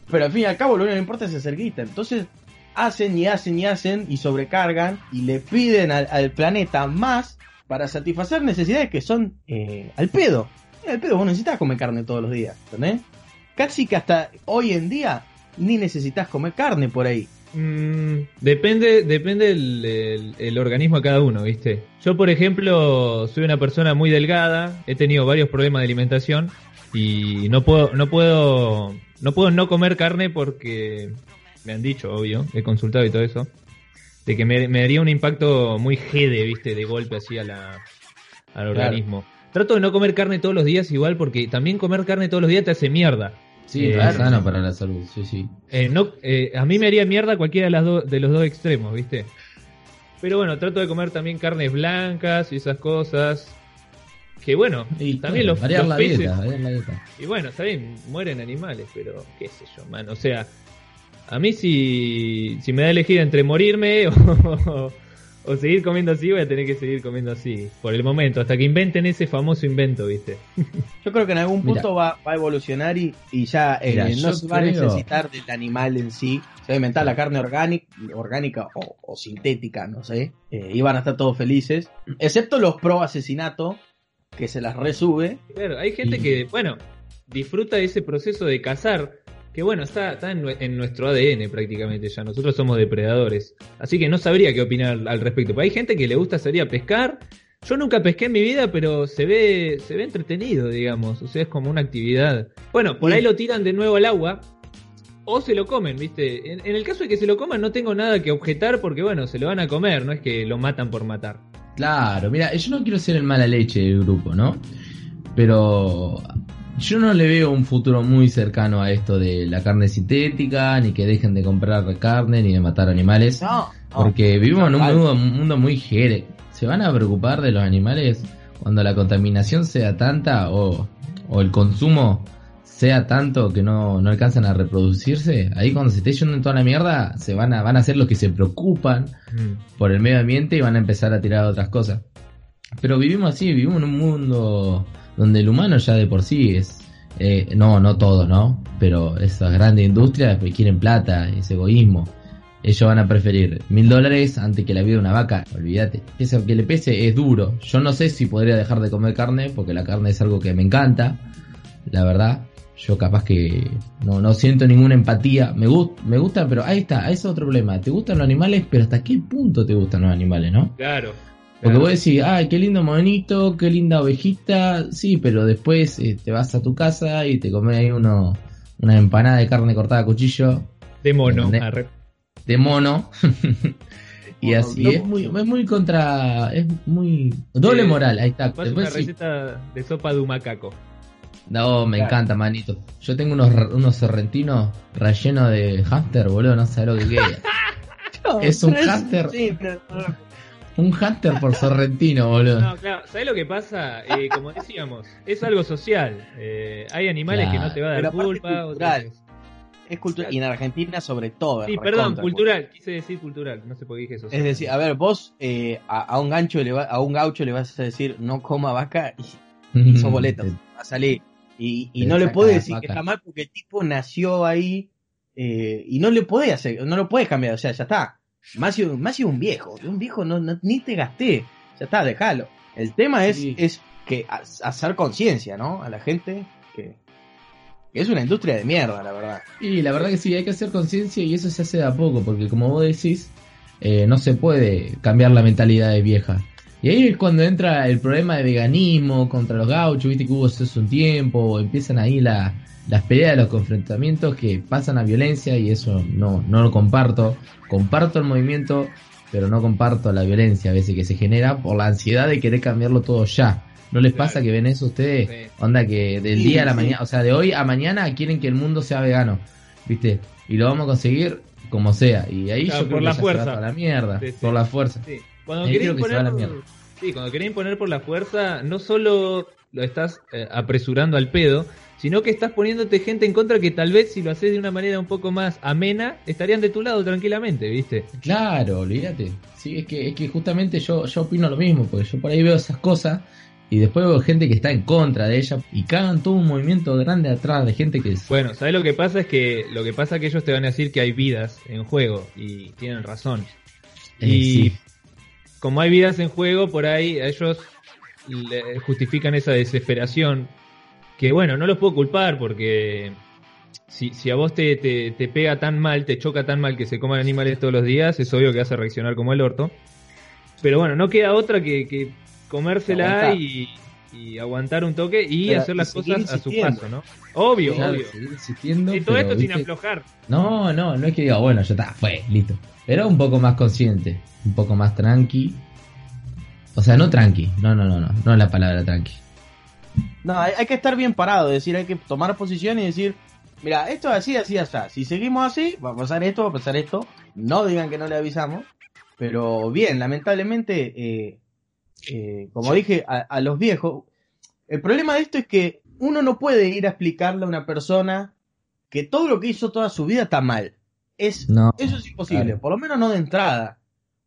Pero al fin y al cabo lo único que importa es hacer guita. Entonces hacen y hacen y hacen y sobrecargan y le piden al, planeta más para satisfacer necesidades que son eh, al pedo. Al pedo, vos necesitas comer carne todos los días, ¿entendés? Casi que hasta hoy en día ni necesitas comer carne por ahí. Mm, depende, depende el, organismo de cada uno, ¿viste? Yo, por ejemplo, soy una persona muy delgada, he tenido varios problemas de alimentación y no puedo, no puedo, no puedo no comer carne porque me han dicho, obvio, he consultado y todo eso, de que me, daría un impacto muy jede, ¿viste? De golpe así a la, al organismo. Trato de no comer carne todos los días igual porque también comer carne todos los días te hace mierda. Sí, es eh, sano para la salud, sí, sí. Eh, no, eh, a mí me haría mierda cualquiera de, las de los dos extremos, ¿viste? Pero bueno, trato de comer también carnes blancas y esas cosas. Que bueno, y también los, la Dieta, Y bueno, está bien, mueren animales, pero qué sé yo, man. O sea, a mí si, si me da elegir entre morirme o, o seguir comiendo así, voy a tener que seguir comiendo así. Por el momento, hasta que inventen ese famoso invento, ¿viste? Yo creo que en algún punto va, a evolucionar y, ya eh, no se va a necesitar del animal en sí. Se va a inventar la carne orgánica, orgánica o, sintética, no sé. Eh, y van a estar todos felices. Excepto los pro asesinato, que se las resube. Claro, hay gente que, bueno, disfruta de ese proceso de cazar que bueno, está, está en, nuestro ADN prácticamente ya, nosotros somos depredadores, así que no sabría qué opinar al respecto. Pero hay gente que le gusta salir a pescar, yo nunca pesqué en mi vida, pero se ve, se ve entretenido, digamos, o sea, es como una actividad. Bueno, por ahí lo tiran de nuevo al agua, o se lo comen, ¿viste? En, el caso de que se lo coman no tengo nada que objetar porque, bueno, se lo van a comer, no es que lo matan por matar. Claro, mira, yo no quiero ser el mala leche del grupo, ¿no? Pero yo no le veo un futuro muy cercano a esto de la carne sintética, ni que dejen de comprar carne, ni de matar animales. porque vivimos en un mundo, muy jere. ¿Se van a preocupar de los animales cuando la contaminación sea tanta o, el consumo sea tanto que no, no alcanzan a reproducirse? Ahí cuando se esté yendo en toda la mierda, se van a, van a ser los que se preocupan mm. por el medio ambiente y van a empezar a tirar otras cosas. Pero vivimos así, vivimos en un mundo donde el humano ya de por sí es, eh, no, no todos, ¿no? Pero esas grandes industrias pues, quieren plata, ese egoísmo. Ellos van a preferir mil dólares antes que la vida de una vaca. Olvídate. Ese que le pese es duro. Yo no sé si podría dejar de comer carne porque la carne es algo que me encanta. La verdad. Yo capaz que no, no siento ninguna empatía. Me, gusta me gusta, pero ahí está. Ese es otro problema. Te gustan los animales, pero ¿hasta qué punto te gustan los animales, no? Claro. Porque vos decís, ay, qué lindo monito, qué linda ovejita, sí, pero después eh, te vas a tu casa y te comes ahí uno, una empanada de carne cortada a cuchillo. De mono. De mono. Y así es muy, es muy contra. Es muy. Doble moral, ahí está. Es una receta de sopa de un macaco. No, me encanta, manito. Yo tengo unos, unos sorrentinos rellenos de hamster, boludo, no sé lo que queda. es un hamster. Un hunter por sorrentino, boludo. No, claro, ¿sabes lo que pasa? Eh, como decíamos, es algo social. Eh, hay animales que no te va a dar culpa. Es cultural. Y en Argentina, sobre todo. Sí, perdón, cultural. Quise decir cultural. No sé por qué dije eso. Es decir, a ver, vos eh, a, un gancho le va, a un gaucho le vas a decir no coma vaca y, y sos boleto. Va a salir. Y, y no le puedes decir que está mal porque el tipo nació ahí y no le puede hacer, no lo puedes cambiar. O sea, ya está. Más si, más un viejo. Un viejo no, ni te gasté. Ya está, déjalo. El tema es, es que hacer conciencia, ¿no? A la gente que, es una industria de mierda, la verdad. Y la verdad que sí, hay que hacer conciencia y eso se hace de a poco, porque como vos decís, eh, no se puede cambiar la mentalidad de vieja. Y ahí es cuando entra el problema de veganismo contra los gauchos, viste que hubo eso un tiempo, empiezan ahí la, las peleas, los confrontamientos que pasan a violencia y eso no, no lo comparto. Comparto el movimiento, pero no comparto la violencia a veces que se genera por la ansiedad de querer cambiarlo todo ya. ¿No les pasa que ven eso ustedes? Onda que del día a la mañana, o sea, de hoy a mañana quieren que el mundo sea vegano, ¿viste? Y lo vamos a conseguir como sea. Y ahí yo por creo la que fuerza. Se va la mierda, por la fuerza. Cuando querés imponer, sí, cuando querés imponer por la fuerza, no solo lo estás eh, apresurando al pedo, sino que estás poniéndote gente en contra que tal vez si lo haces de una manera un poco más amena, estarían de tu lado tranquilamente, ¿viste? Claro, olvídate. Sí, es que, es que justamente yo, yo opino lo mismo, porque yo por ahí veo esas cosas y después veo gente que está en contra de ella y cagan todo un movimiento grande atrás de gente que es... Bueno, ¿sabes lo que pasa? Es que lo que pasa es que ellos te van a decir que hay vidas en juego y tienen razón. Eh, y como hay vidas en juego, por ahí ellos justifican esa desesperación que bueno, no los puedo culpar porque si, si a vos te, te, pega tan mal, te choca tan mal que se coman animales todos los días, es obvio que vas a reaccionar como el orto. Pero bueno, no queda otra que, que comérsela y, aguantar un toque y hacer las cosas a su paso, ¿no? Obvio, obvio. y todo esto sin aflojar. No, no, no es que diga, bueno, ya está, fue, listo. Pero un poco más consciente, un poco más tranqui. O sea, no tranqui, no, no, no, no, no es la palabra tranqui. No, hay, que estar bien parado, es decir, hay que tomar posición y decir, mira, esto es así, así, así. Si seguimos así, va a pasar esto, va a pasar esto. No digan que no le avisamos. Pero bien, lamentablemente, eh, eh, como dije, a, los viejos, el problema de esto es que uno no puede ir a explicarle a una persona que todo lo que hizo toda su vida está mal. Es, eso es imposible, por lo menos no de entrada.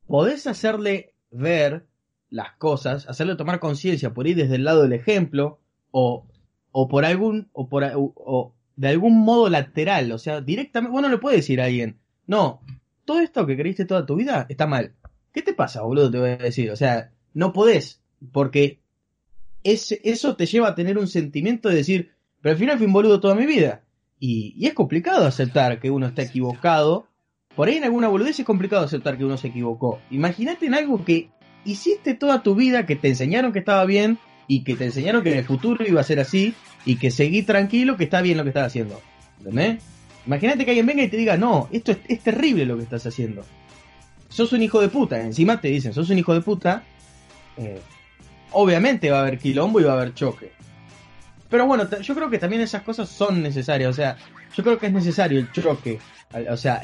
Podés hacerle ver las cosas, hacerle tomar conciencia por ir desde el lado del ejemplo o, o por algún o por o, de algún modo lateral, o sea, directamente, bueno, le puede decir a alguien, no, todo esto que creíste toda tu vida está mal. ¿Qué te pasa, boludo? Te voy a decir, o sea, no podés, porque ese, eso te lleva a tener un sentimiento de decir, pero al final fui un boludo toda mi vida. Y, es complicado aceptar que uno está equivocado. Por ahí en alguna boludez es complicado aceptar que uno se equivocó. Imagínate en algo que hiciste toda tu vida, que te enseñaron que estaba bien y que te enseñaron que en el futuro iba a ser así y que seguí tranquilo que está bien lo que estás haciendo. ¿Entendés? Imagínate que alguien venga y te diga, no, esto es, terrible lo que estás haciendo. Sos un hijo de puta. Encima te dicen, sos un hijo de puta. Eh, obviamente va a haber quilombo y va a haber choque. Pero bueno, yo creo que también esas cosas son necesarias. O sea, yo creo que es necesario el choque. O sea,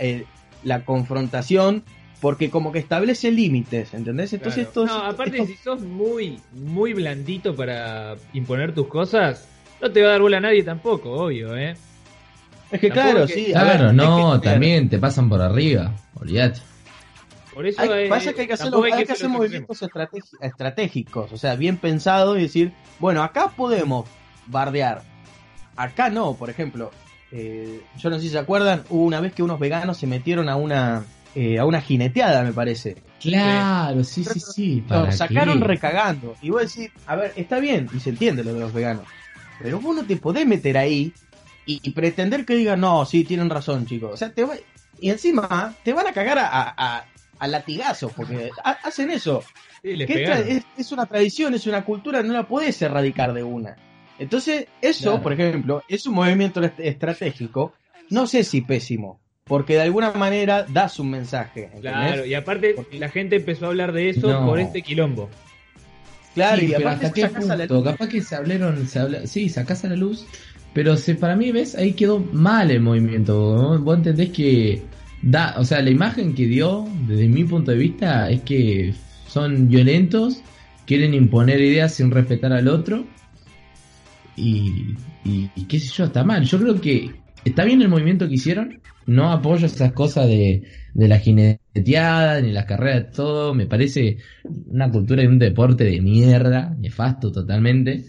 la confrontación porque como que establece límites, ¿entendés? Entonces No, aparte si sos muy, muy blandito para imponer tus cosas, no te va a dar bola a nadie tampoco, obvio, ¿eh? Es que claro, sí. Claro, no, también te pasan por arriba, olvídate. Por eso pasa que hay que, hacerlo, hay que, hacer movimientos estratégicos, o sea, bien pensado y decir, bueno, acá podemos bardear, acá no, por ejemplo. Eh, yo no sé si se acuerdan, hubo una vez que unos veganos se metieron a una eh, a una jineteada, me parece. Claro, sí, sí, sí. Lo sacaron recagando. Y vos decís, a ver, está bien, y se entiende lo de los veganos. Pero vos no te podés meter ahí y, pretender que digan, no, sí, tienen razón, chicos. O sea, te y encima te van a cagar a, a, latigazos, porque hacen eso. es, una tradición, es una cultura, no la podés erradicar de una. Entonces, eso, por ejemplo, es un movimiento estratégico, no sé si pésimo, porque de alguna manera das un mensaje. Claro, y aparte la gente empezó a hablar de eso por este quilombo. Claro, y aparte hasta qué punto, capaz que se hablaron, se habla, sí, sacás a la luz, pero se, para mí, ves, ahí quedó mal el movimiento. Vos entendés que da, o sea, la imagen que dio, desde mi punto de vista, es que son violentos, quieren imponer ideas sin respetar al otro. Y, y, qué sé yo, está mal. Yo creo que está bien el movimiento que hicieron. No apoyo esas cosas de, de la jineteada, ni las carreras, todo. Me parece una cultura y un deporte de mierda, nefasto totalmente.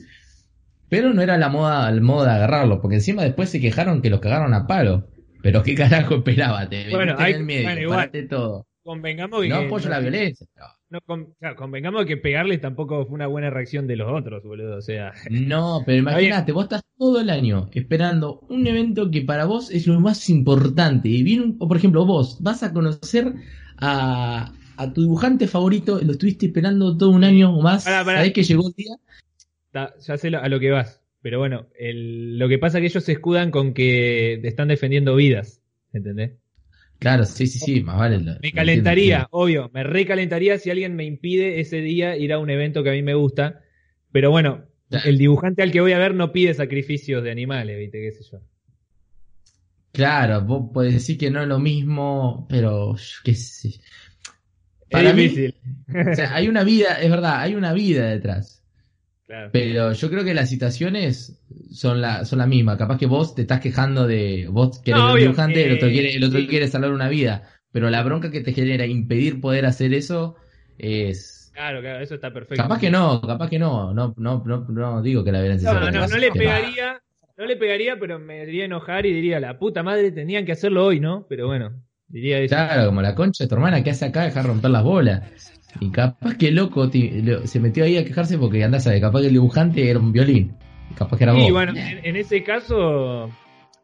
Pero no era la moda, el modo de agarrarlo, porque encima después se quejaron que los cagaron a palo. Pero qué carajo esperaba, te bueno, hay, el medio, igual, todo. Convengamos que no apoyo la violencia. No, convengamos que pegarle tampoco fue una buena reacción de los otros, boludo. O sea. No, pero imagínate, vos estás todo el año esperando un evento que para vos es lo más importante. Y viene o por ejemplo, vos vas a conocer a, a tu dibujante favorito, lo estuviste esperando todo un año o más. Sabés que llegó el día. ya sé a lo que vas. Pero bueno, lo que pasa es que ellos se escudan con que están defendiendo vidas, ¿entendés? Claro, sí, sí, sí, más vale. me calentaría, obvio, me recalentaría si alguien me impide ese día ir a un evento que a mí me gusta. Pero bueno, el dibujante al que voy a ver no pide sacrificios de animales, ¿viste? ¿Qué sé yo? Claro, vos podés decir que no es lo mismo, pero qué sé. Para es difícil. o sea, hay una vida, es verdad, hay una vida detrás. Pero yo creo que las situaciones son la, son la misma. Capaz que vos te estás quejando de. Vos querés un dibujante, el otro, quiere, el otro quiere salvar una vida. Pero la bronca que te genera impedir poder hacer eso es. Claro, claro, eso está perfecto. Capaz que no, capaz que no. No, no, no, no digo que la violencia No, no, no le pegaría. No le pegaría, pero me haría enojar y diría, la puta madre, tenían que hacerlo hoy, ¿no? Pero bueno, diría eso. Claro, como la concha de tu hermana que hace acá, dejar romper las bolas. Y capaz que loco se metió ahí a quejarse porque andás a capaz que el dibujante era un violín. Capaz que era vos. Y bueno, en, ese caso,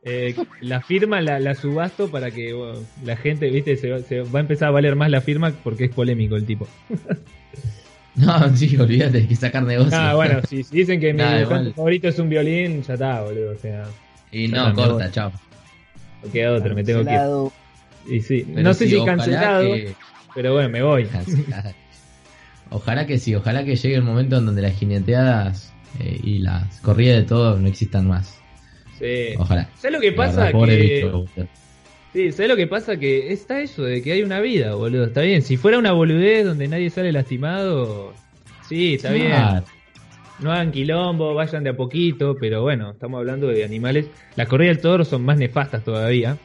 eh, la firma la, subasto para que la gente, viste, se, va a empezar a valer más la firma porque es polémico el tipo. no, sí, olvídate, hay que sacar negocio. Ah, bueno, si, dicen que mi dibujante favorito es un violín, ya está, boludo, o sea. Y no, corta, chao. No queda otra, me tengo que ir. Y sí, no sé si cancelado, pero bueno, me voy. Ojalá que sí, ojalá que llegue el momento en donde las jineteadas eh, y las corridas de todo no existan más. Sí. Ojalá. ¿Sabes lo que pasa? que... sí, ¿sabes lo que pasa? Que está eso de que hay una vida, boludo. Está bien, si fuera una boludez donde nadie sale lastimado, sí, está bien. No hagan quilombo, vayan de a poquito, pero bueno, estamos hablando de animales. Las corridas del toro son más nefastas todavía.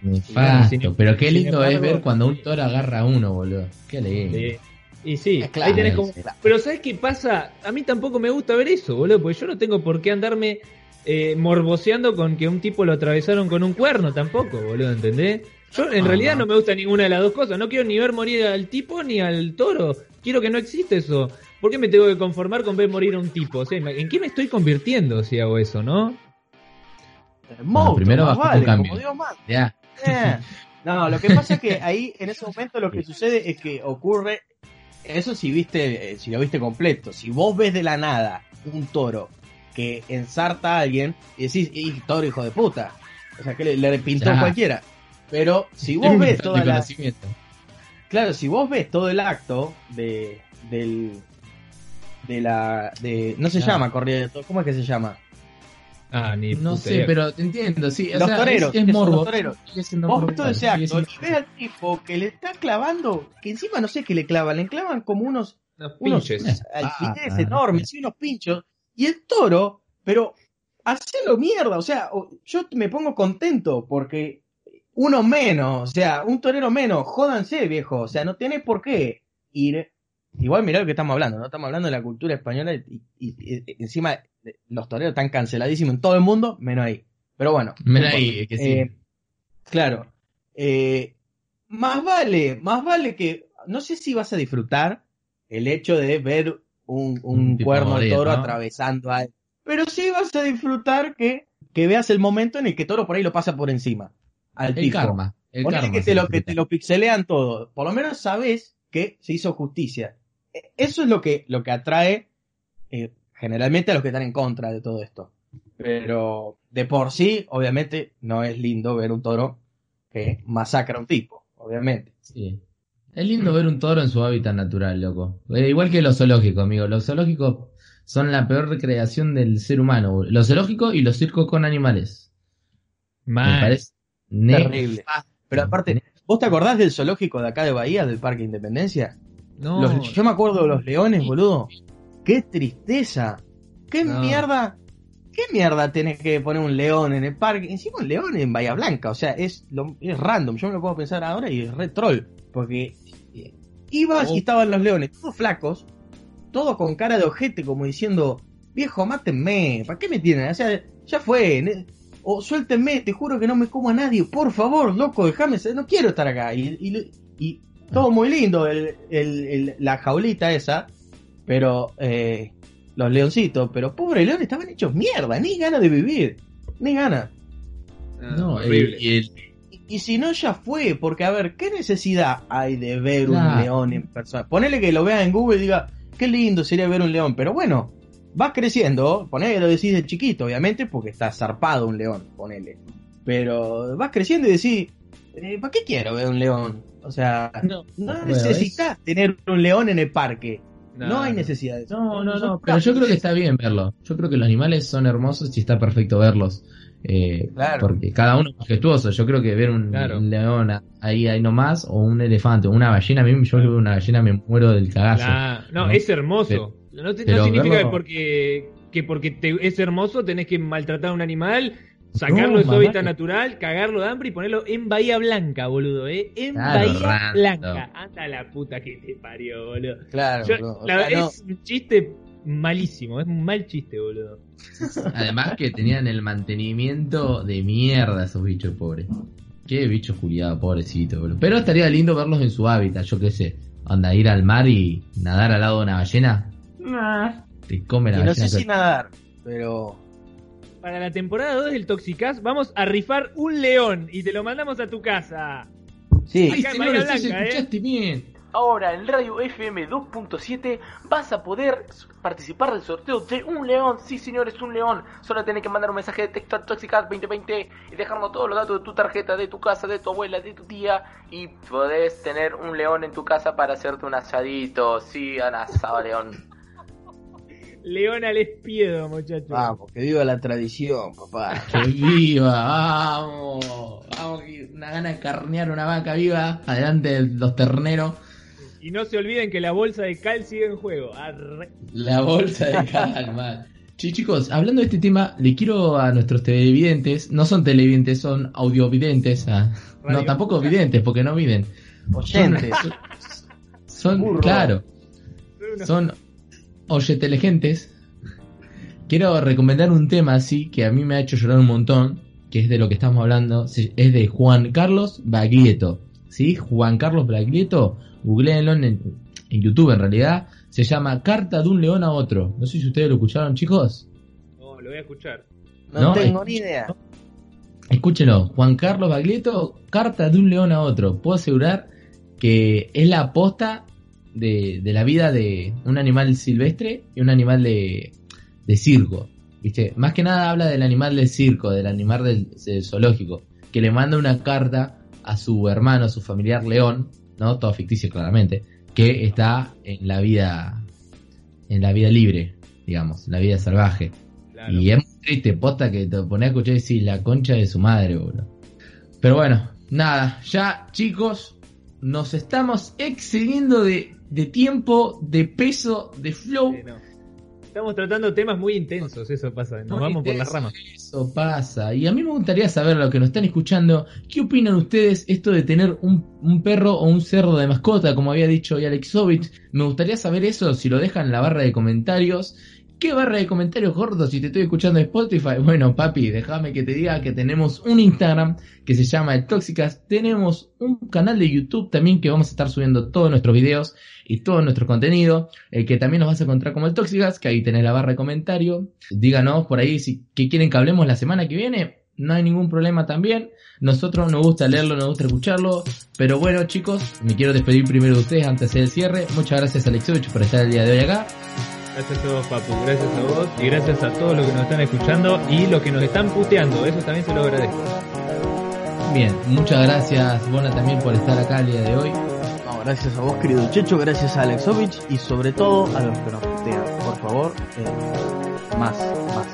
Nefasto, pero qué lindo es ver cuando un toro agarra a uno, boludo. Qué lindo. Y sí, ahí tenés como... Pero ¿sabes qué pasa? A mí tampoco me gusta ver eso, boludo, porque yo no tengo por qué andarme eh, morboseando con que un tipo lo atravesaron con un cuerno tampoco, boludo, ¿entendés? Yo en realidad no me gusta ninguna de las dos cosas, no quiero ni ver morir al tipo ni al toro, quiero que no existe eso. ¿Por qué me tengo que conformar con ver morir a un tipo? O sea, ¿en qué me estoy convirtiendo si hago eso, no? primero bajo un cambio. Ya. Eh. No, lo que pasa es que ahí en ese momento lo que sucede es que ocurre eso si viste, eh, si lo viste completo. Si vos ves de la nada un toro que ensarta a alguien y decís, y toro hijo de puta. O sea, que le, pintó cualquiera. Pero si vos ves toda la... Claro, si vos ves todo el acto de del de la de no se llama corrida de ¿cómo es que se llama? Ah, ni No sé, pero te entiendo, sí. los toreros, es, morbo. Los toreros. Vos ves todo ese acto y ves al tipo que le está clavando, que encima no sé qué le clavan, le clavan como unos, unos pinches. alfileres ah, enormes, y unos pinchos, y el toro, pero hacelo mierda, o sea, yo me pongo contento porque uno menos, o sea, un torero menos, jódanse, viejo, o sea, no tenés por qué ir Igual mirá lo que estamos hablando, ¿no? Estamos hablando de la cultura española y, encima los toreros están canceladísimos en todo el mundo, menos ahí. Pero bueno. Menos ahí, que sí. Eh, claro. Eh, más vale, más vale que, no sé si vas a disfrutar el hecho de ver un, cuerno de toro atravesando a él. Pero sí vas a disfrutar que, que veas el momento en el que toro por ahí lo pasa por encima. Al el karma. El karma que te, lo, que te lo pixelean todo. Por lo menos sabes que se hizo justicia. E, eso es lo que, lo que atrae eh, generalmente a los que están en contra de todo esto. Pero de por sí, obviamente, no es lindo ver un toro que masacra a un tipo, obviamente. Sí. Es lindo ver un toro en su hábitat natural, loco. Eh, igual que los zoológicos, amigo. Los zoológicos son la peor recreación del ser humano. Los zoológicos y los circos con animales. Me parece terrible. Pero aparte, ¿vos te acordás del zoológico de acá de Bahía, del Parque Independencia? No. yo me acuerdo de los leones, boludo. Qué tristeza. Qué mierda. ¿Qué mierda tenés que poner un león en el parque? Encima un león en Bahía Blanca. O sea, es, lo, es random. Yo me lo puedo pensar ahora y es re troll. Porque eh, ibas y estaban los leones, todos flacos, todos con cara de ojete, como diciendo, viejo, mátenme, ¿para qué me tienen? O sea, ya fue, o suéltenme, te juro que no me como a nadie, por favor, loco, déjame, no quiero estar acá. Y, y, todo muy lindo, el, la jaulita esa, pero eh, los leoncitos, pero pobre león, estaban hechos mierda, ni ganas de vivir, ni ganas. no, el, y si no, ya fue, porque a ver, ¿qué necesidad hay de ver un león en persona? Ponele que lo vea en Google y diga, qué lindo sería ver un león, pero bueno, vas creciendo, ponele que lo decís de chiquito, obviamente, porque está zarpado un león, ponele. Pero vas creciendo y decís, eh, ¿para qué quiero ver un león? O sea, no, necesitas tener un león en el parque. No, hay necesidad de eso. No, no, no, pero yo creo que está bien verlo. Yo creo que los animales son hermosos y está perfecto verlos. Eh, Porque cada uno es majestuoso. Yo creo que ver un, león ahí, ahí nomás, o un elefante, o una ballena, a mí yo veo una ballena me muero del cagazo. No, es hermoso. no, significa que porque, que porque te, es hermoso tenés que maltratar a un animal, sacarlo de su hábitat natural, cagarlo de hambre y ponerlo en Bahía Blanca, boludo, ¿eh? En Bahía Blanca. Anda la puta que te parió, boludo. Claro, es un chiste malísimo, es un mal chiste, boludo. Además que tenían el mantenimiento de mierda esos bichos pobres. Qué bicho juliado, pobrecito, boludo. Pero estaría lindo verlos en su hábitat, yo qué sé. Anda, ir al mar y nadar al lado de una ballena. Te come la No sé si nadar, pero. Para la temporada 2 del Toxicast vamos a rifar un león y te lo mandamos a tu casa. Sí, Ay, señores, Blanca, ¿eh? escuchaste bien. Ahora en Radio FM 2.7 vas a poder participar del sorteo de un león. Sí, señores, un león. Solo tenés que mandar un mensaje de texto a Toxicat 2020 y dejarnos todos los datos de tu tarjeta, de tu casa, de tu abuela, de tu tía. Y podés tener un león en tu casa para hacerte un asadito. Sí, un asado león. León al espiedo, muchachos. Vamos, que viva la tradición, papá. Que viva, vamos. Vamos, una gana de carnear una vaca viva. Adelante los terneros. Y no se olviden que la bolsa de cal sigue en juego. La bolsa de cal, man. Sí, chicos, hablando de este tema, le quiero a nuestros televidentes, no son televidentes, son audiovidentes. Ah. No, tampoco videntes, porque no miden. Oyentes. Son, claro, son oyetelegentes. Quiero recomendar un tema así que a mí me ha hecho llorar un montón, que es de lo que estamos hablando, es de Juan Carlos Baglietto. ¿Sí? Juan Carlos Baglietto googleenlo en, YouTube en realidad, se llama Carta de un león a otro. No sé si ustedes lo escucharon, chicos. No, lo voy a escuchar. No, tengo ni idea. Escúchenlo, Juan Carlos Baglietto, Carta de un león a otro. Puedo asegurar que es la aposta de, la vida de un animal silvestre y un animal de, circo. ¿Viste? Más que nada habla del animal del circo, del animal del zoológico, que le manda una carta a su hermano, a su familiar león, ¿no? Todo ficticio claramente, que está en la vida, en la vida libre, digamos, en la vida salvaje. Y es muy triste, posta que te pone a escuchar y decir la concha de su madre, boludo. Pero bueno, nada, ya chicos, nos estamos excediendo de, de tiempo, de peso, de flow. Estamos tratando temas muy intensos, eso pasa, nos vamos por las ramas. Eso pasa. Y a mí me gustaría saber, lo que nos están escuchando, ¿qué opinan ustedes esto de tener un, perro o un cerdo de mascota, como había dicho hoy Alexovich? Me gustaría saber eso, si lo dejan en la barra de comentarios. ¿Qué barra de comentarios gordos si te estoy escuchando en Spotify? Bueno, papi, déjame que te diga que tenemos un Instagram que se llama El Tóxicas. Tenemos un canal de YouTube también que vamos a estar subiendo todos nuestros videos y todo nuestro contenido, eh, que también nos vas a encontrar como el Tóxicas, que ahí tenés la barra de comentario. Díganos por ahí si que quieren que hablemos la semana que viene. No hay ningún problema también. Nosotros nos gusta leerlo, nos gusta escucharlo. Pero bueno, chicos, me quiero despedir primero de ustedes antes de hacer el cierre. Muchas gracias, Alexovich, por estar el día de hoy acá. Gracias a vos, Papu. Gracias a vos. Y gracias a todos los que nos están escuchando y los que nos están puteando. Eso también se lo agradezco. Bien, muchas gracias, Bona, también por estar acá el día de hoy. No, gracias a vos, querido Checho, gracias a Alexovich y sobre todo a los que nos putean. Por favor, eh, más, más.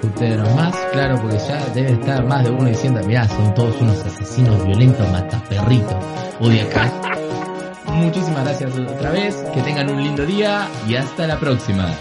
Puteros más, claro, porque ya debe estar más de uno diciendo, mirá, son todos unos asesinos violentos, mataperritos. Acá. Muchísimas gracias otra vez, que tengan un lindo día y hasta la próxima.